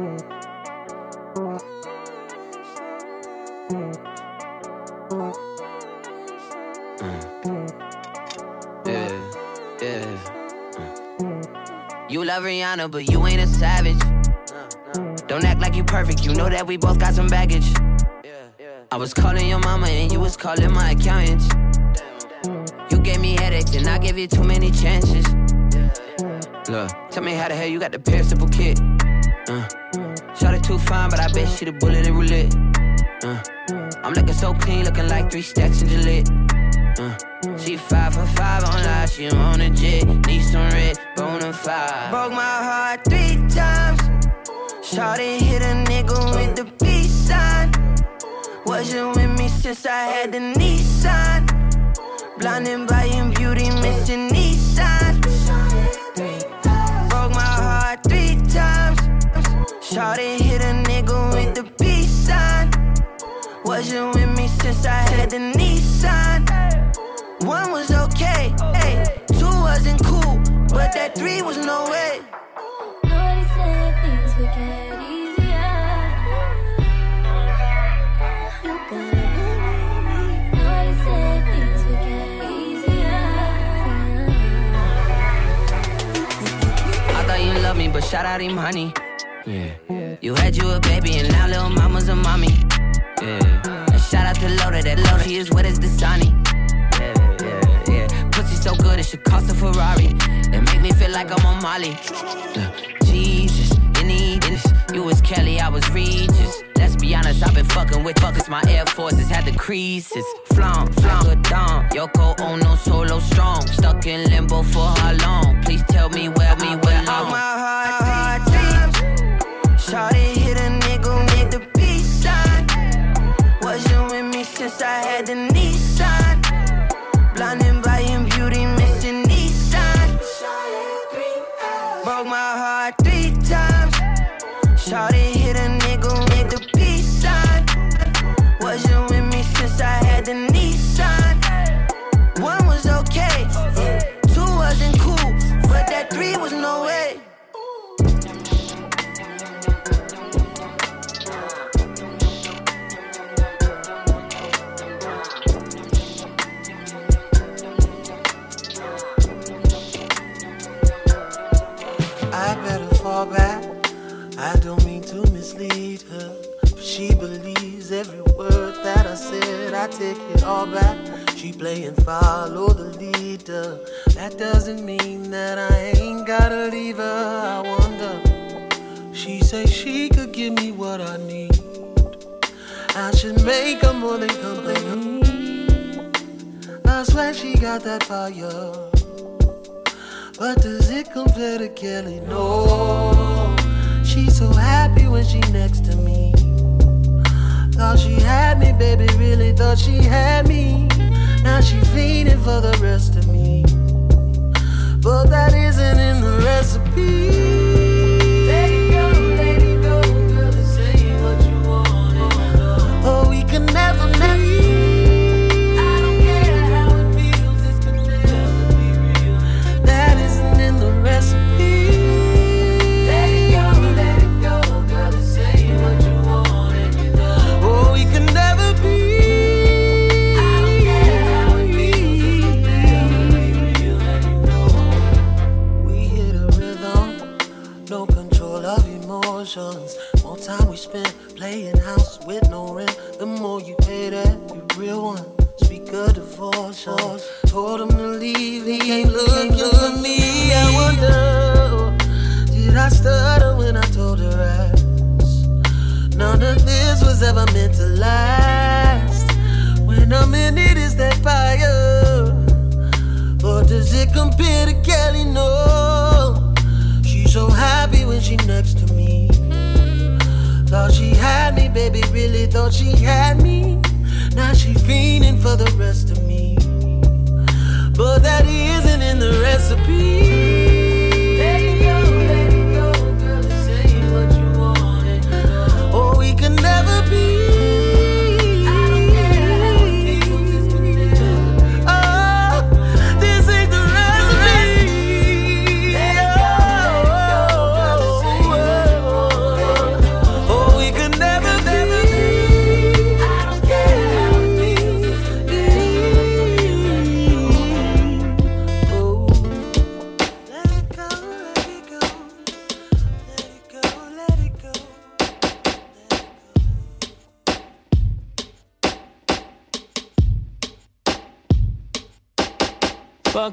Mm. You love Rihanna, but you ain't a savage. Don't act like you perfect, you know that we both got some baggage. I was calling your mama and you was calling my accountants. You gave me headaches and I gave you too many chances. Look, tell me how the hell you got the perishable kit. Too fine, but I bet she the bullet in roulette. Uh, I'm looking so clean, looking like three stacks in Gillette. Uh, she five for five on live, she on a jet. Need some red, fide. Broke my heart three times. Shawty hit a nigga with the peace sign. Wasn't with me since I had the One was okay, hey. Two wasn't cool, but that three was no way. Nobody said things would get easier. You gotta believe me. Nobody said things would get easier. I thought you loved me, but shout out him, honey. Yeah. You had you a baby, and now little mama's a mommy. Yeah. And shout out to Loda, that Loda, she is wet as the sunny. So good, it should cost a Ferrari. It make me feel like I'm on Molly. Yeah. Jesus, you need this. You was Kelly, I was Regis. Let's be honest, I've been fucking with fuckers. My Air Forces had the creases. Flaunt, flaunt, good dawn. Yoko Ono solo strong. Stuck in limbo for how long? Please tell me where we belong. My heart, heart times. Shawty hit a nigga with the peace sign. Wasn't with me since I had the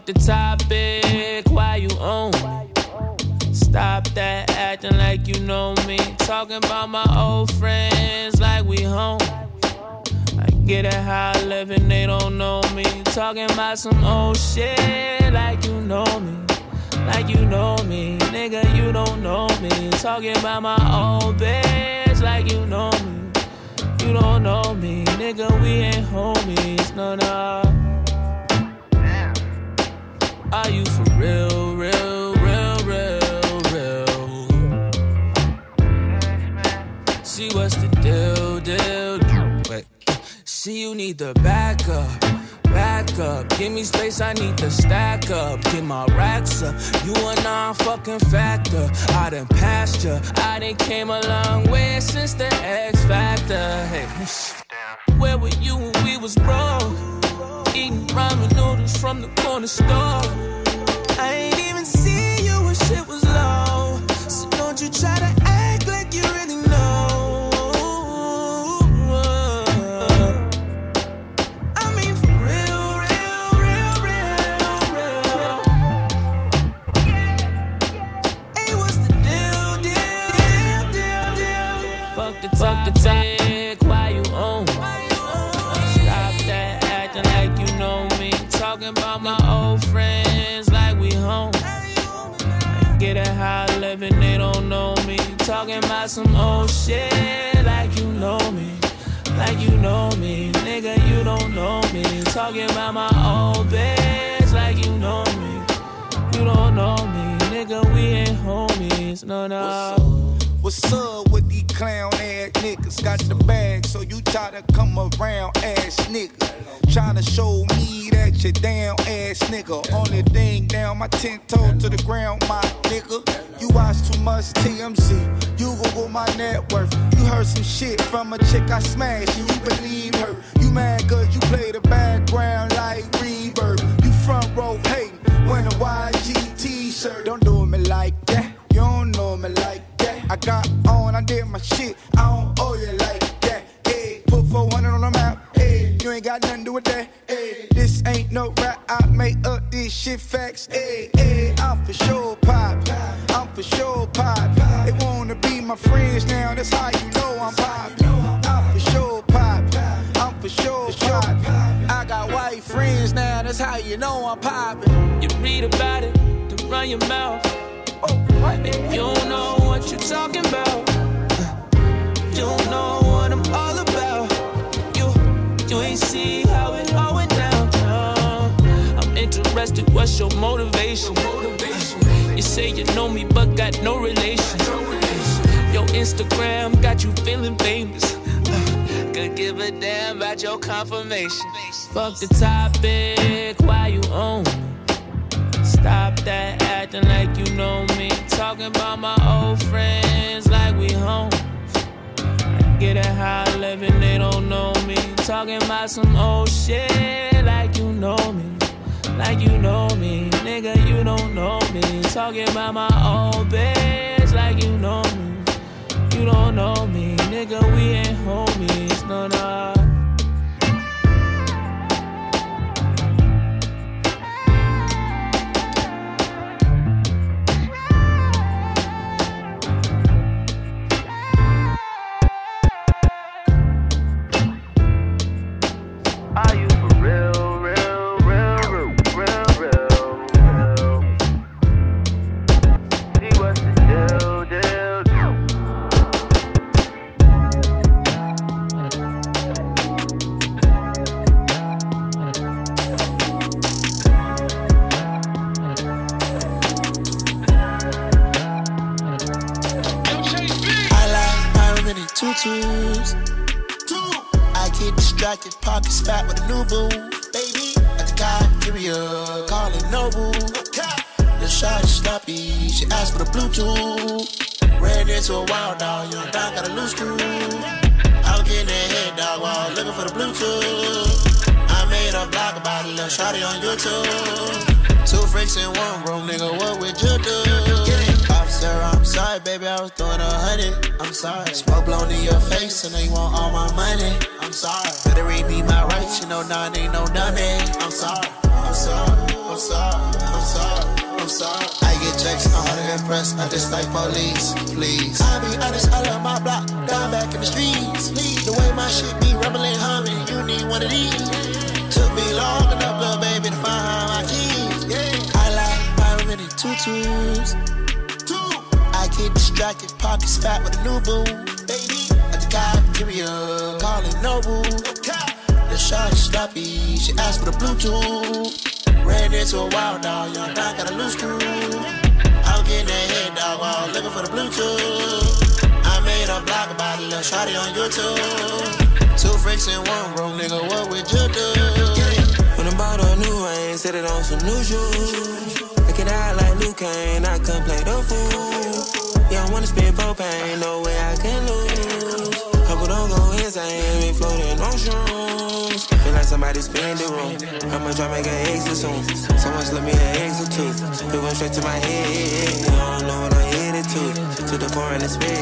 the topic, why you on? Stop that acting like you know me. Talking about my old friends like we home. I get it how I live and they don't know me. Talking about some old shit like you know me. Like you know me, nigga, you don't know me. Talking about my old bitch like you know me. You don't know me, nigga, we ain't homies, no, no. Are you for real, real, real, real, real? See what's the deal, deal? Wait. See you need the backup back up. Give me space, I need to stack up. Get my racks up. You a non-fucking factor. I done passed ya. I done came a long way since the X Factor. Hey. Where were you when we was broke? Eating ramen from the corner store. I ain't even see you when shit was Talking about some old shit like you know me. Like you know me, nigga, you don't know me. Talking about my old bitch like you know me. You don't know me, nigga, we ain't homies, no, no. What's up with these clown ass niggas? Got the bag, so you try to come around ass nigga. Tryna show me that you down ass nigga. Only thing down my ten toes to the ground, my nigga. You watch too much TMZ. You Google my net worth. You heard some shit from a chick I smashed, and you believe her. You mad cause you play the background like reverb. You front row hating, when a YG t-shirt. Don't do me like that. You don't know me like that. I got on, I did my shit. I don't owe you like that. Hey, put 400 on the map. Hey, you ain't got nothing to do with that. Hey, this ain't no rap. I make up this shit facts. Hey, hey, I'm for sure pop. I'm for sure pop. They wanna be my friends now. That's how you know I'm pop. I'm for sure pop. I'm for sure pop. I got white friends now. That's how you know I'm popping. You read about it, to run your mouth. You know what you're talking about, you know what I'm all about. You, you ain't see how it all went down. I'm interested, what's your motivation? You say you know me, but got no relation. Your Instagram got you feeling famous. Could give a damn about your confirmation. Fuck the topic, why you on? Stop that acting like you know me. Talking about my old friends like we home. Get it how I live and they don't know me. Talking about some old shit like you know me. Like you know me, nigga, you don't know me. Talking about my old bitch like you know me. You don't know me, nigga, we ain't homies, no, no. About shotty on YouTube. Two freaks in one room, nigga, what would you do? Officer, I'm sorry, baby, I was throwing a hundred. I'm sorry. Smoke blown in your face, and now you want all my money. I'm sorry. Better read me my rights, you know, nah, ain't no dummy. I'm sorry. I'm sorry. I'm I'm sorry, I'm sorry, I'm sorry. I get checks, I'm hard to impress. I just like police, please. I be honest, I love my block, down back in the streets. Please, the way my shit be rumbling, humming, you need one of these. Took me long enough, Two, I get distracted, pockets fat with a new boo. Baby, at the cafeteria, calling Noble. The shot is sloppy, she asked for the Bluetooth. Ran into a wild dog, young dog got a loose screw. I'm getting that head dog while looking for the Bluetooth. I made a blog about a little shotty on YouTube. Two freaks in one room, nigga, what would you do? When I bought a new range, set it on some new shoes. Out like I can't play the fool. Yeah, I wanna spend propane, no way I can lose. Hope don't go insane, be floating on shrooms. Feel like somebody spin the room. How much I make an exit soon? Someone slip me an exit too. It went straight to my head. I don't know what I'm headed to. To the foreign and spit.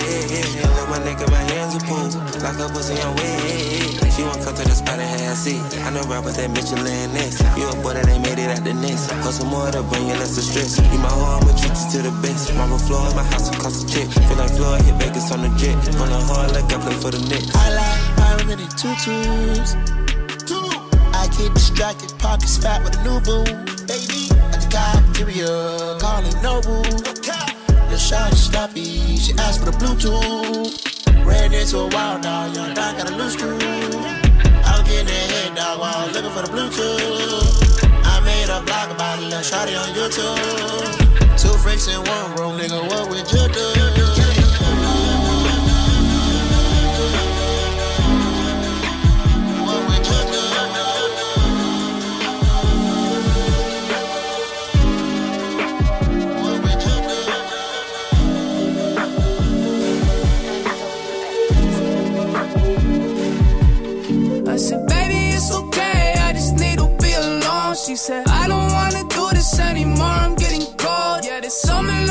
Look my neck and my hands are pulled. Like a pussy on wet. She won't come to the spot and have a seat. I know rappers that Michelin next. You a boy that ain't made it out the nest. Hustle more to bring you less stress. You my hoe, I'ma treat you to the best. Marble floor in my house will cost a check. Feel like Floyd hit Vegas on the jet. The hard like I play for the Knicks. I like pyramid tutus. Get distracted, pockets fat with a new boo. Baby, at the cafeteria, calling Noble. The shot is sloppy, she asked for the Bluetooth. Ran into a wild dog, young dog got a loose screw. I was getting that head dog while looking for the Bluetooth. I made a blog about a little shotty on YouTube. Two freaks in one room, nigga, what would you do?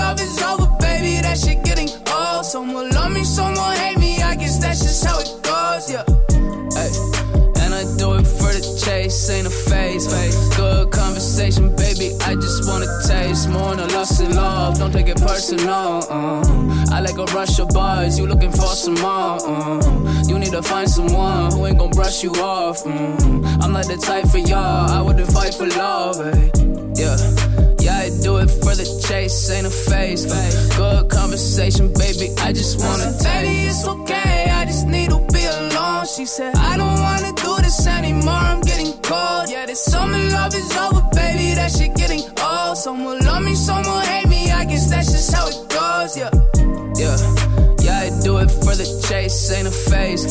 Love is over, baby. That shit getting old. Someone love me, someone hate me. I guess that's just how it goes. Yeah. Hey. And I do it for the chase, ain't a phase. Good conversation, baby. I just wanna taste more than lust and love. Don't take it personal. Uh. I like a rush of bars. You looking for some more? Uh. You need to find someone who ain't gon' brush you off. Mm. I'm not the type for y'all. I wouldn't fight for love. Hey. Yeah. Chase, ain't a phase. Good conversation, baby. I just wanna taste. Baby, it's okay. I just need to be alone. She said, I don't wanna do this anymore. I'm getting cold. Yeah, this summer love is over, baby. That shit getting old. Someone love me, someone hate me. I guess that's just how it goes. Yeah, yeah. Yeah, I do it for the chase, ain't a phase.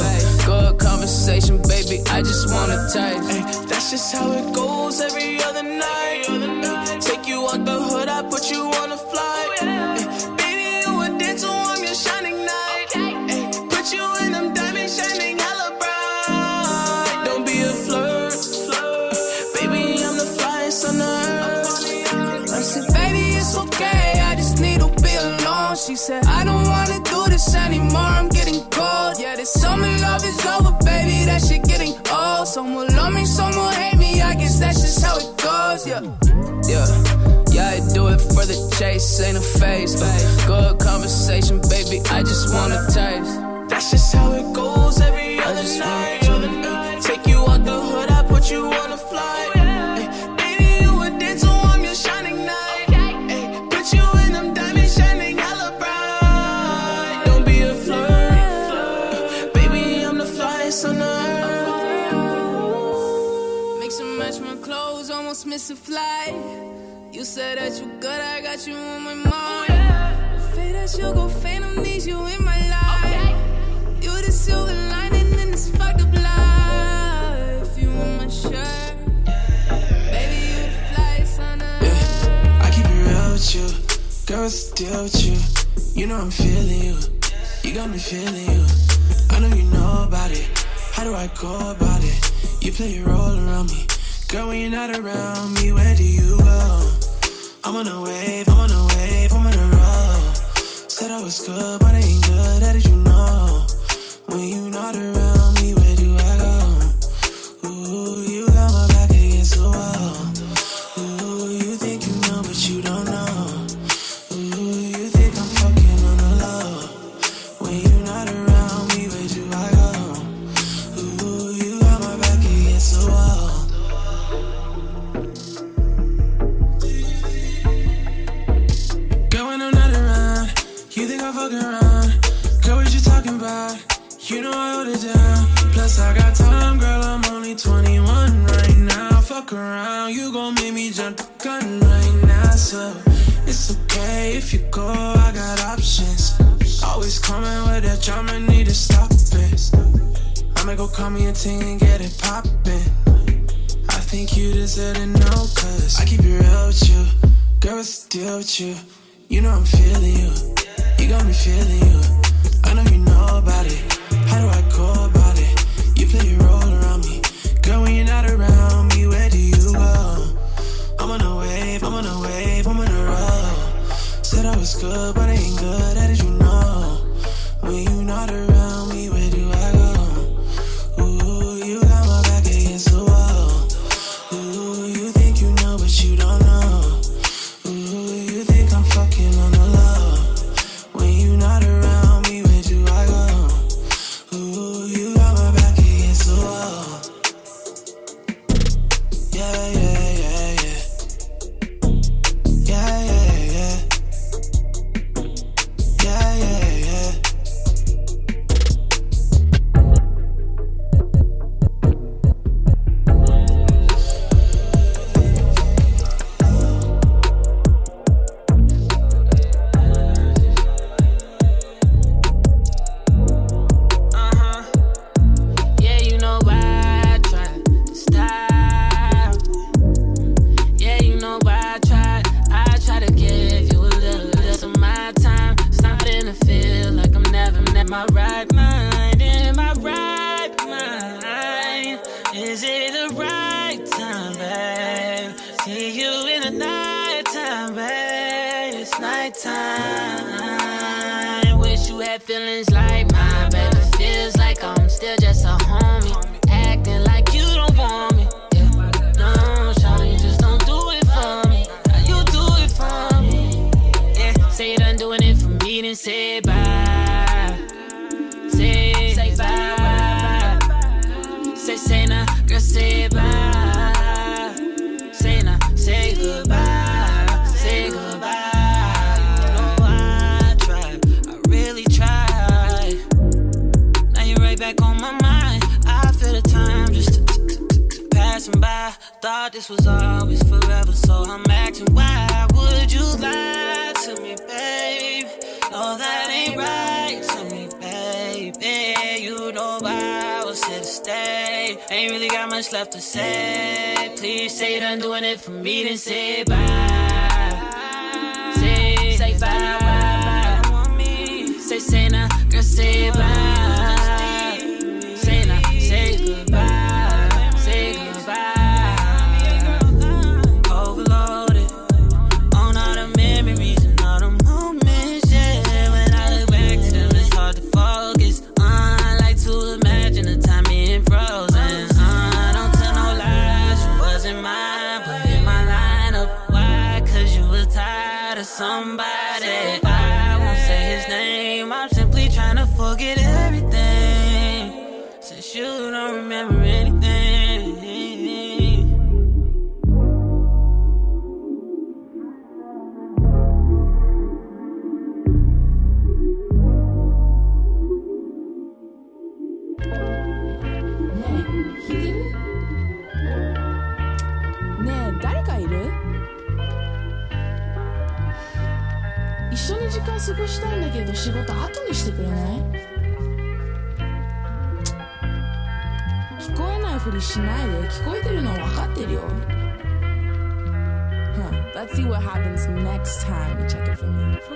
Good conversation, baby. I just wanna taste. Ay, that's just how it goes every other night. Ay, take I put you on a flight. Oh, Ay, baby, you a dancer on your shining night. Ay, put you in them diamonds shining hella bright. Don't be a flirt. Baby, I'm the flyest on earth. I said, baby, it's okay. I just need to be alone. She said, I don't wanna do this anymore. I'm getting cold. Yeah, this summer love is over, baby. That shit getting old. Someone love me, someone hate me. I guess that's just how it goes. Yeah, yeah. Yeah, I do it for the chase, ain't a phase. Good conversation, baby. I just wanna taste. That's just how it goes every other night. Ay, uh, Take you out the hood, I put you on oh, uh, a flight. Ay, uh, Baby, almost miss a flight. You said that you good, I got you on my mind. Oh, Afraid that you gon' phantom needs you in my life. You the silver lining in this fucked up life. You on my shirt, baby, you the flyest on earth. I keep it real with you. Girl, what's the deal with you? You know I'm feeling you. You got me feeling you. I know you know about it. How do I go about it? You play a role around me. Girl, when you're not around me, where do you go? I'm on a wave, I'm on a wave, I'm on a roll. Said I was good, but I ain't good. How did you know? When you're not around me, fuck around, you gon' make me jump the gun right now. So it's okay if you go, I got options. Always coming with that drama, need to stop it. I'ma go call me a ting and get it poppin'. I think you deserve to know, cause I keep it real with you. Girl, what's the deal with you? You know I'm feeling you. You got me feeling you. I know you know about it. How do I go about it? You play your role. love. you say that I'm doing it for me, then say bye. Say, say bye. Say, say now, girl, say bye.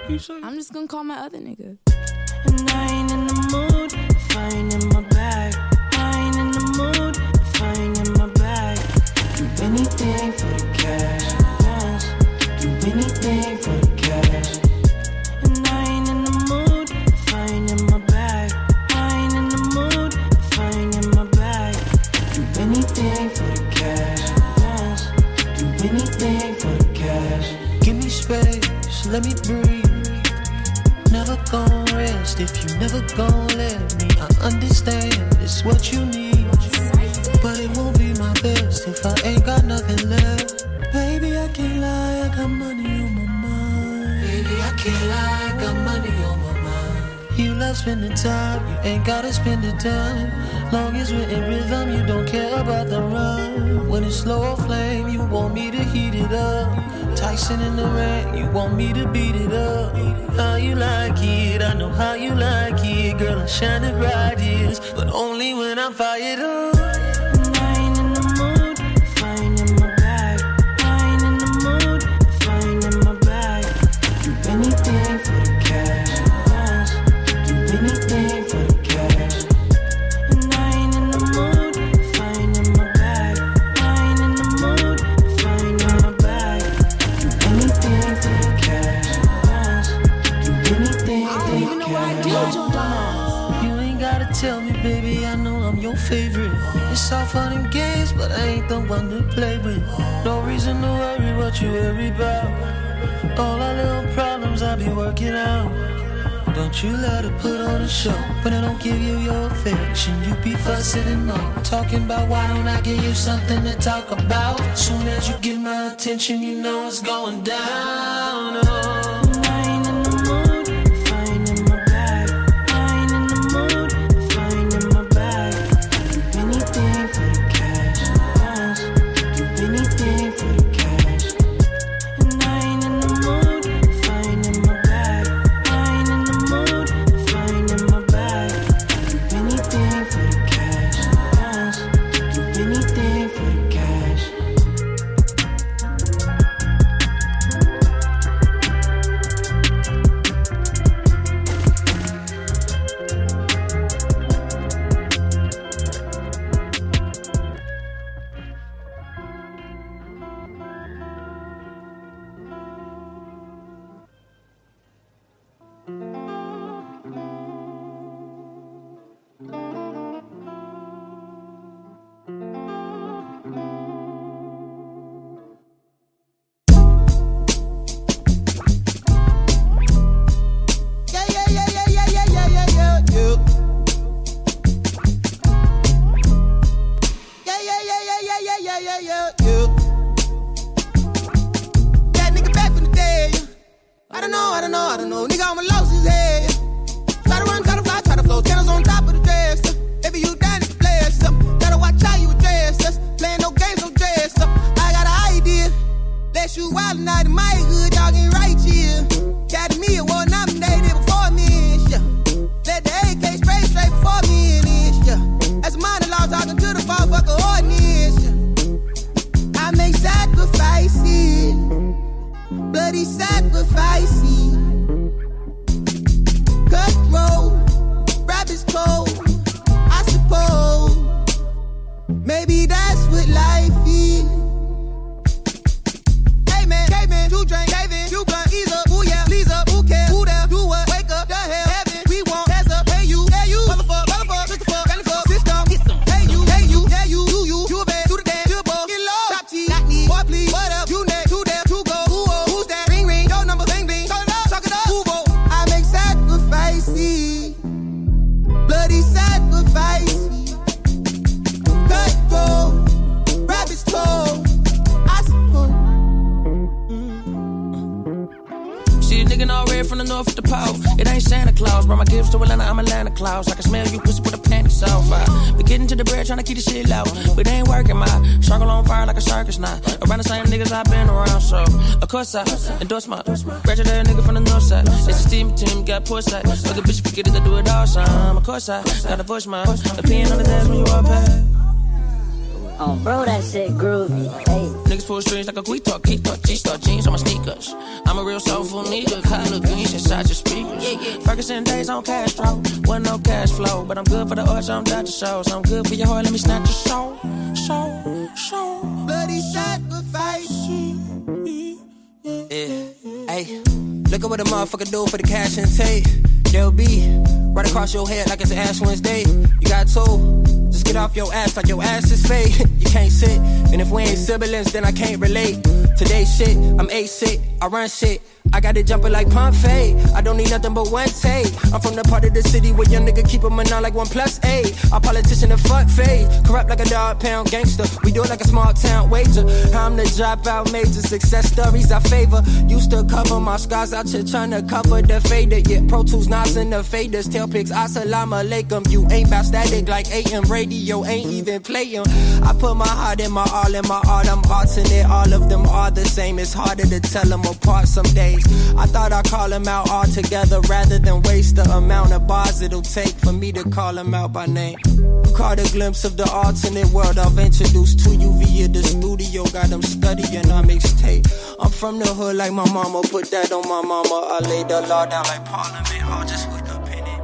You say? I'm just gonna call my other nigga. And I ain't in the mood finding my. understand it's what you need. But it won't be my best if I ain't got nothing left. Baby, I can't lie, I got money on my mind. Baby, I can't lie, I got money on my mind. You love spending time, you ain't gotta spend the time. Long as we're in rhythm, you don't care about the rhyme. When it's slow flame, you want me to heat it up. Tyson in the rain, you want me to beat it up. How you like it, I know how you like it. Girl, I'm shining bright, yes, but only when I'm fired up. All fun and games, but I ain't the one to play with. No reason to worry what you worry about. All our little problems I be working out. Don't you let her put on a show when I don't give you your affection. You be fussing and all talking about why don't I give you something to talk about? Soon as you get my attention, you know it's going down. Of course I endorse my graduate that nigga from the north side. It's a steam team, got push side. Look a bitch, forget it, I do it all time. Of course I gotta push my opinion on the dance when you walk past. Oh, bro, that shit groovy. Hey. Niggas pull strings like a guitar, guitar, G-star jeans on my sneakers. I'm a real soulful nigga, color greens inside your speakers. Ferguson days on Castro, wasn't no cash flow, but I'm good for the arts, I'm Dr. Shows. I'm good for your heart, let me snatch your soul, soul, soul. Bloody sacrifice. Yeah. Hey, look at what a motherfucker do for the cash and take. They'll be right across your head like it's Ash Wednesday. You got two. Just get off your ass like your ass is fake. you can't sit. And if we ain't siblings, then I can't relate. Today's shit, I'm eight sick. I run shit. I got it jumping like fade. I don't need nothing but one take. I'm from the part of the city where young nigga keep a nine like one plus eight. Our politician a fuck fade. Corrupt like a dog pound gangster. We do it like a small town wager. I'm the dropout major. Success stories I favor. Used to cover my scars out here trying to cover the fader. Yeah, Pro Tools, Nas, and the faders. Tail pics, assalamu alaikum. You ain't bout static like AM radio ain't even playing. I put my heart in my all in my art. I'm alternate. All of them are the same. It's harder to tell them apart some days. I thought I'd call them out all together rather than waste the amount of bars it'll take for me to call them out by name. Caught a glimpse of the alternate world I've introduced to you via the studio. Got them studying our mixtape. I'm from the hood like my mama. Put that on my mama. I laid the law down like Parliament. Just with a pen and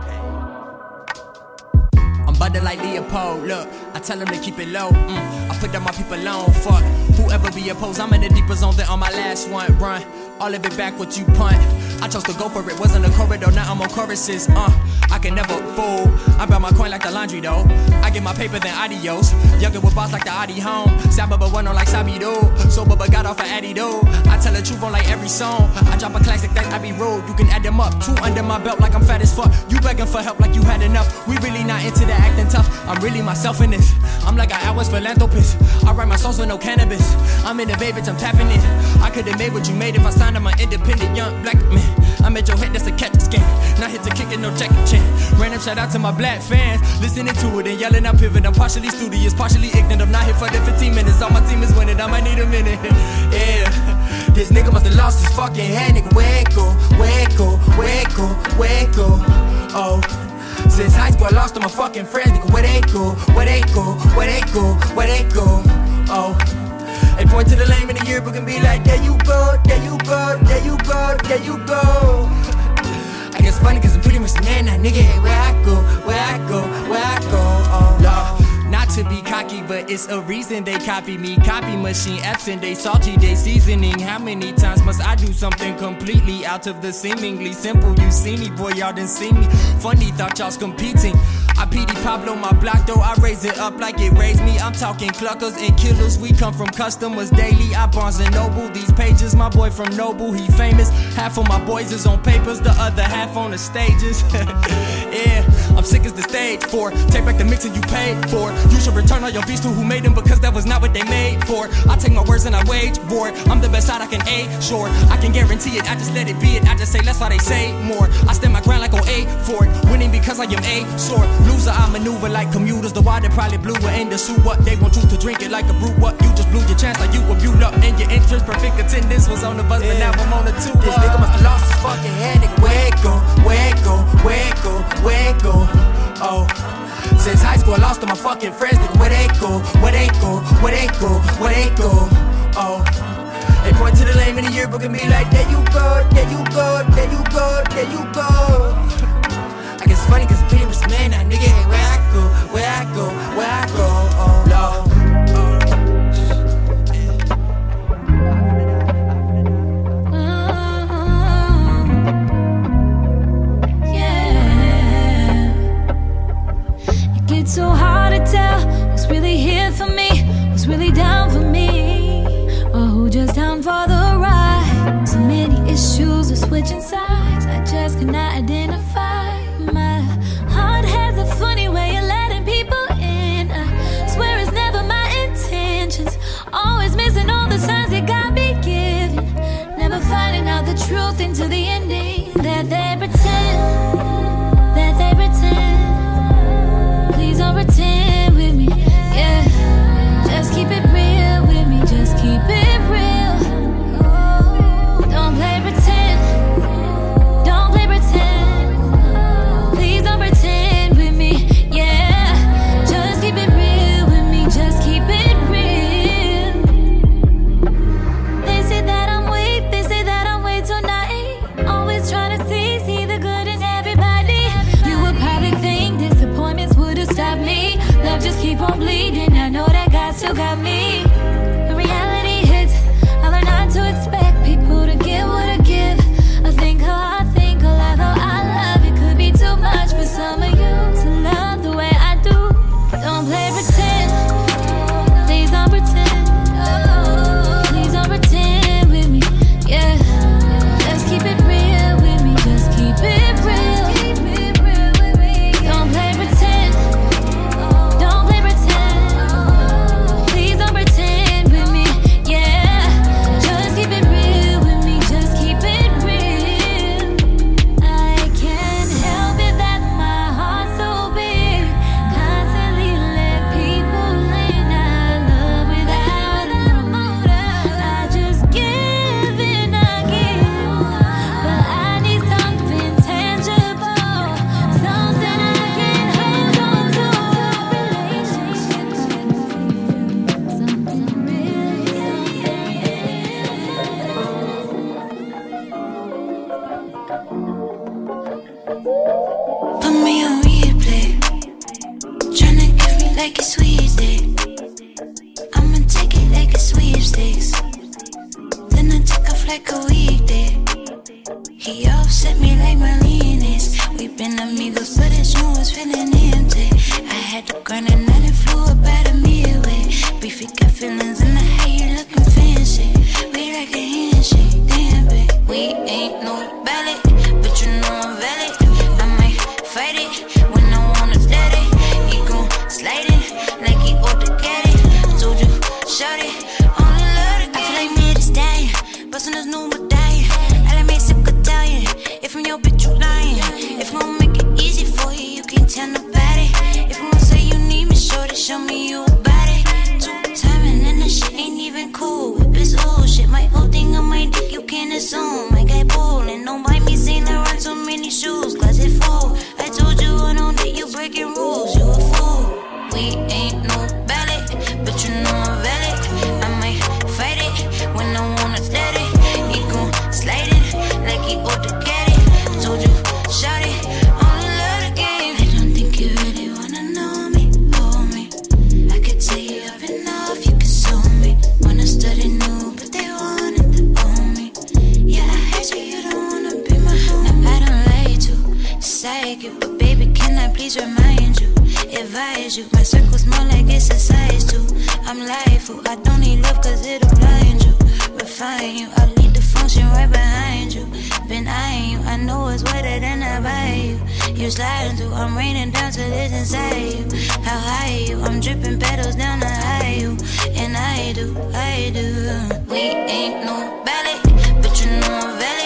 I'm butter like Leopold. Look, I tell them to keep it low. Mm, I put down my people on. Fuck whoever be opposed. I'm in the deeper zone than on my last one. Run all of it back what you punt. I chose to go for it. Wasn't a corridor. Now I'm on choruses. Uh, I can never fool. I buy my coin like the laundry though. I get my paper then adios. Younger with boss like the Adi home. Saba but one on like Sabido. Sober but got off of Addy though. I tell the truth on like every song. I drop a classic that I be rude. You can add them up. Two under my belt like I'm fat as fuck. You begging for help like you had enough. We really not into the acting tough. I'm really myself in this. I'm like an hours philanthropist. I write my songs with no cannabis. I'm in the baby, I'm tapping it. I could've made what you made if I signed I'm an independent young black man. I made your head, that's a catch skin. Not hit to kick it, no Jackie Chan. Random shout out to my black fans. Listening to it and yelling, I pivot. I'm partially studious, partially ignorant. I'm not here for the 15 minutes. All my team is winning, I might need a minute. yeah. This nigga must have lost his fucking hand, nigga. It go? Where go? Oh. Since high school, I lost all my fucking friends. Nigga, where they go? Where they go? Where they go? Where they go? Oh. They point to the lame in the yearbook and be like, there you go, there you go, there you go, there you go. I guess funny cause I'm pretty much the man now, nigga. Hey, where I go, where I go, where I go, oh. Not to be cocky, but it's a reason they copy me. Copy machine absent, they salty, they seasoning. How many times must I do something completely out of the seemingly simple? You see me, boy, y'all didn't see me. Funny, thought y'all's competing. I PD Pablo my block though, I raise it up like it raised me. I'm talking cluckers and killers, we come from customers daily. I Barnes and Noble these pages. My boy from Noble, he famous. Half of my boys is on papers, the other half on the stages. yeah, I'm sick as the stage for. Take back the mixing you paid for. You should return all your beats to who made them because that was not what they made for. I take my words and I wage war. I'm the best side I can A, sure. I can guarantee it, I just let it be it. I just say less while they say more. I stand my ground like on A for it. Winning because I am A sort. Loser, I maneuver like commuters. The water probably blew it in the suit. What they want you to drink it like a brew. What you just blew your chance like you were viewed up in your interest. Perfect attendance was on the bus, but now I'm on the two. This nigga must have lost his fucking head. Nigga, where it go? Where it go? Where it go? Where it go? Oh. Since high school, I lost all my fucking friends. Nigga, where they go? Where they go? Where they go? Where they go? Oh. They point to the lame in the yearbook and be like, there you go, there you go, there you go, there you go. I guess it's funny cause Man now, nigga. Hey, where I go, where I go, where I go, oh Lord. Uh-huh. It gets so hard to tell who's really here for me, who's really down for me, or who just down for the ride. So many issues with switching sides, I just cannot identify. Into the but you know you. Sliding through, I'm raining down till it's inside you. How high you? I'm dripping petals down the high you. And I do, I do. We ain't no ballet, but you know I'm valid.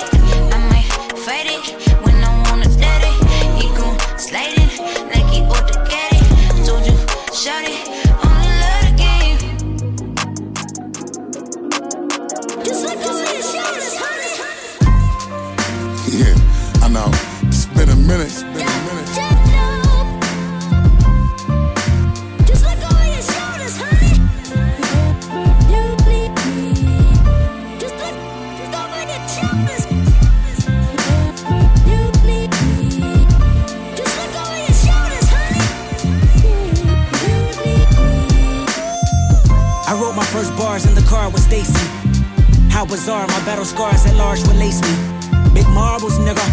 Battle scars at large will lace me. Big marbles, nigga.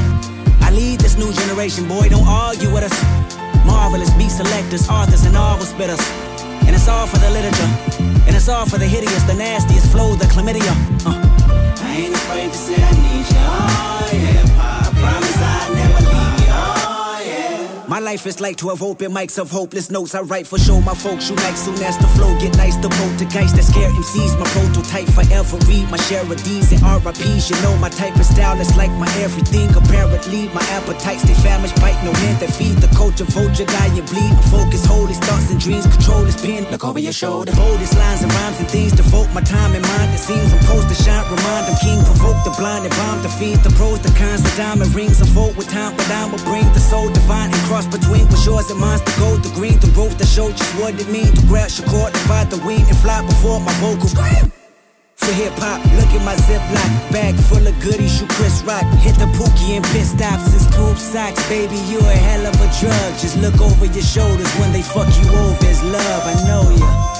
I lead this new generation, boy, don't argue with us. Marvelous beat selectors, authors, and novel spitters. And it's all for the literature. And it's all for the hideous, the nastiest flow, the chlamydia. Uh. I ain't afraid to say I need you. Oh, yeah. My life is like 12 open mics of hopeless notes. I write for show my folks shoot like soon as the flow get nice. The poltergeist that scare MCs, my prototype forever. Read my share of D's and RIPs. You know my type of style is like my everything. Apparently, my appetites they famished, bite no hand that feed the culture. Vulture, die and bleed. My focus, hold his thoughts and dreams. Control his pen. Look over your shoulder. Boldest lines and rhymes and things. Devote my time and mind. It seems I'm supposed to shine. Remind them king. Provoke the blind and bomb the fiends. The pros, the cons, the diamond rings. I vote with time, but I will bring the soul divine and cross between what's yours and mine's the gold, the green, the roof that showed just what it mean to grab your cord, divide the weed and fly before my vocals. Scream! For hip hop, look at my ziploc bag full of goodies. You Chris Rock, hit the pookie and pit stops. It's tube socks, baby. You a hell of a drug. Just look over your shoulders when they fuck you over. It's love, I know ya.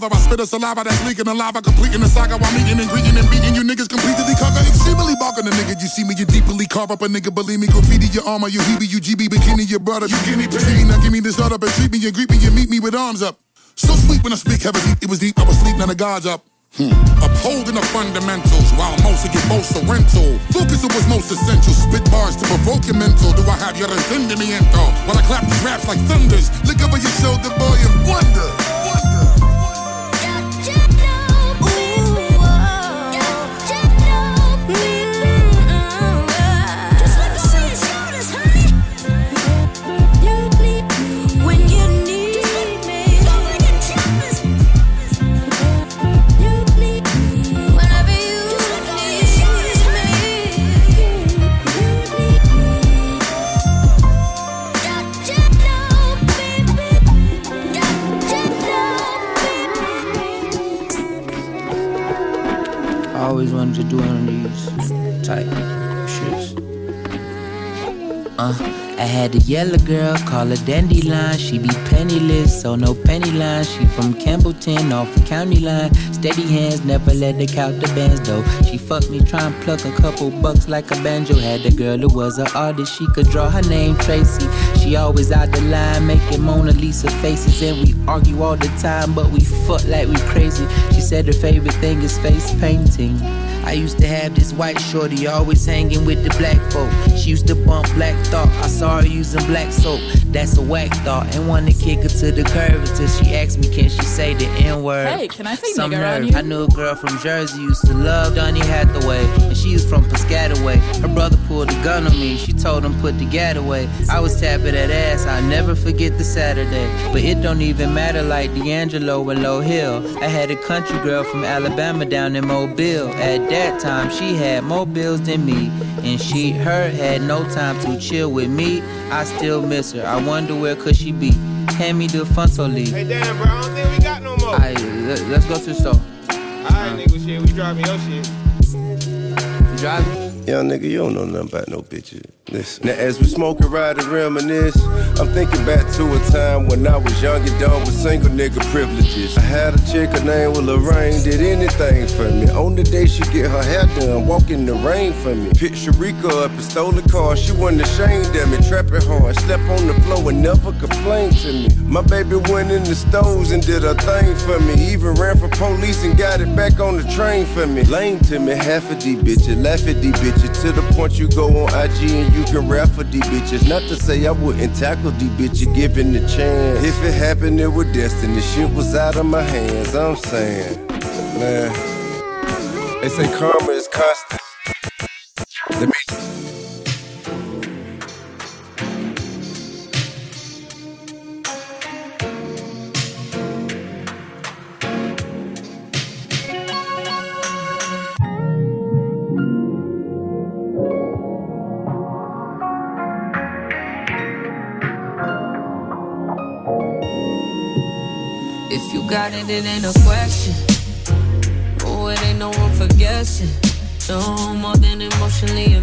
Father. I spit a saliva that's leaking the lava, completing the saga while meeting and greeting and beating you niggas completely conquer. Extremely barking the nigga. You see me, you deeply carve up a nigga. Believe me, graffiti your armor, you heebie, you GB, bikini, your brother. You give me pain, now give me this up and treat me and greet me and meet me with arms up. So sweet when I speak, deep, it was deep, I was sleep, now the gods up. Hmm. Upholding the fundamentals while most of get most are rental. Focus on what's most essential. Spit bars to provoke your mental. Do I have your entendimiento? While I clap these raps like thunders. Look over your shoulder, boy, and wonder. When had a yellow girl, call her Dandelion. She be penniless, so no penny line. She from Campbellton, off the county line. Steady hands, never let her count the bands though. She fucked me, try and pluck a couple bucks like a banjo. Had a girl who was an artist, she could draw her name Tracy. She always out the line, making Mona Lisa faces. And we argue all the time, but we fuck like we crazy. She said her favorite thing is face painting. I used to have this white shorty always hanging with the black folk. She used to bump Black Thought. I saw her using black soap. That's a whack thought. And wanna kick her to the curb until she asked me, can she say the N word? Hey, can I say Some nerve. you? I knew a girl from Jersey used to love Donny Hathaway. And she was from Piscataway. Her brother pulled a gun on me. She told him put the gat away. I was tapping that ass. I'll never forget the Saturday. But it don't even matter like D'Angelo and Lauryn Hill. I had a country girl from Alabama down in Mobile. At that time, she had more bills than me. And she, her, had no time to chill with me. I still miss her. I wonder where could she be? Hand me the Funto leave. Hey, damn, bro, I don't think we got no more. Alright, let, let's go to the store. Alright, nigga, shit, we driving your shit. You driving? Young nigga, you don't know nothing about no bitches. Listen. Now, as we smoke and ride and reminisce, I'm thinking back to a time when I was young and dumb with single nigga privileges. I had a chick, her name was Lorraine, did anything for me. On the day she get her hair done, walk in the rain for me. Picked Sharika up and stole the car, she wasn't ashamed of me. Trapping hard, slept on the floor and never complained to me. My baby went in the stores and did a thing for me. Even ran for police and got it back on the train for me. Lame to me, half of these bitches, laugh at these bitches to the point you go on IG and you can rap for these bitches. Not to say I wouldn't tackle these bitches given the chance. If it happened, it was destiny. Shit was out of my hands. I'm saying, man, they say karma is constant. It, ain't a question. Oh, it ain't no room for guessing. No more than emotionally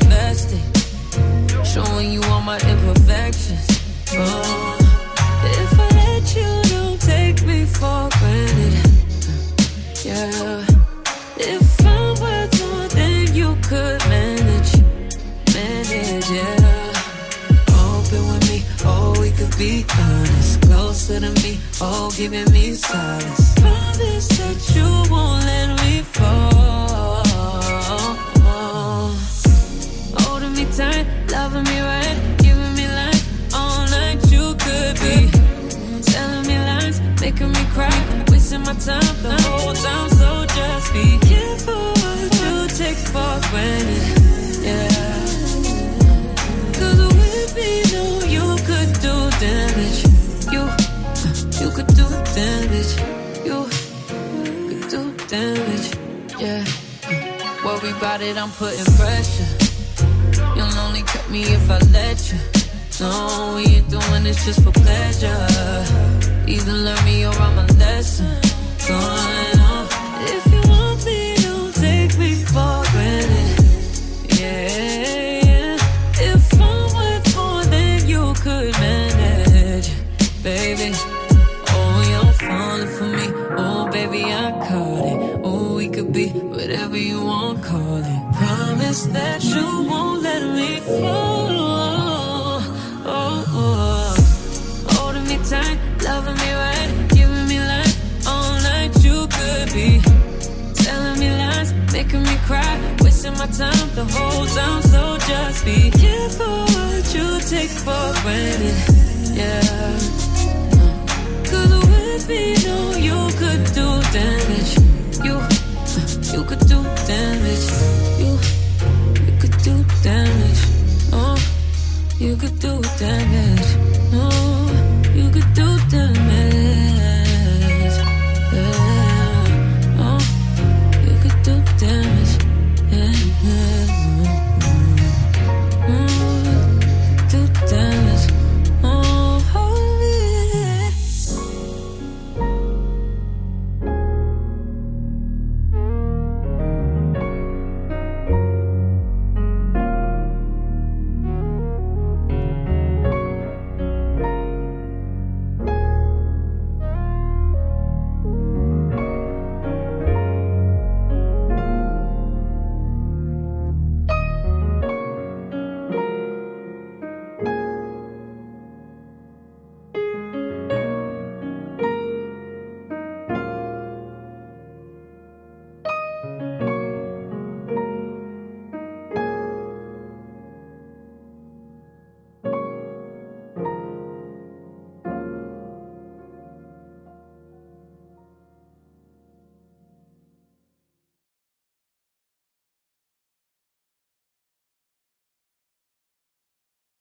making me cry, wasting my time the whole time. So just be careful what you take for granted. Yeah. Cause with me, no, you could do damage. You, you could do damage. You could do damage. Yeah. Worry about it, I'm putting pressure. You'll only cut me if I let you. No, we ain't doing this just for pleasure. Either learn me or I'm a lesson. Going on. Uh, if you want me, don't take me for granted. Yeah, yeah. If I'm worth more than you could manage, baby. Oh, you're falling for me. Oh, baby, I caught it. Oh, we could be whatever you want, call it. Promise that you won't let me fall. Time the whole time. So just be careful what you take for granted. Yeah. Cause with me, no, you could do damage. You, you could do damage. You, you could do damage. Oh, you could do damage.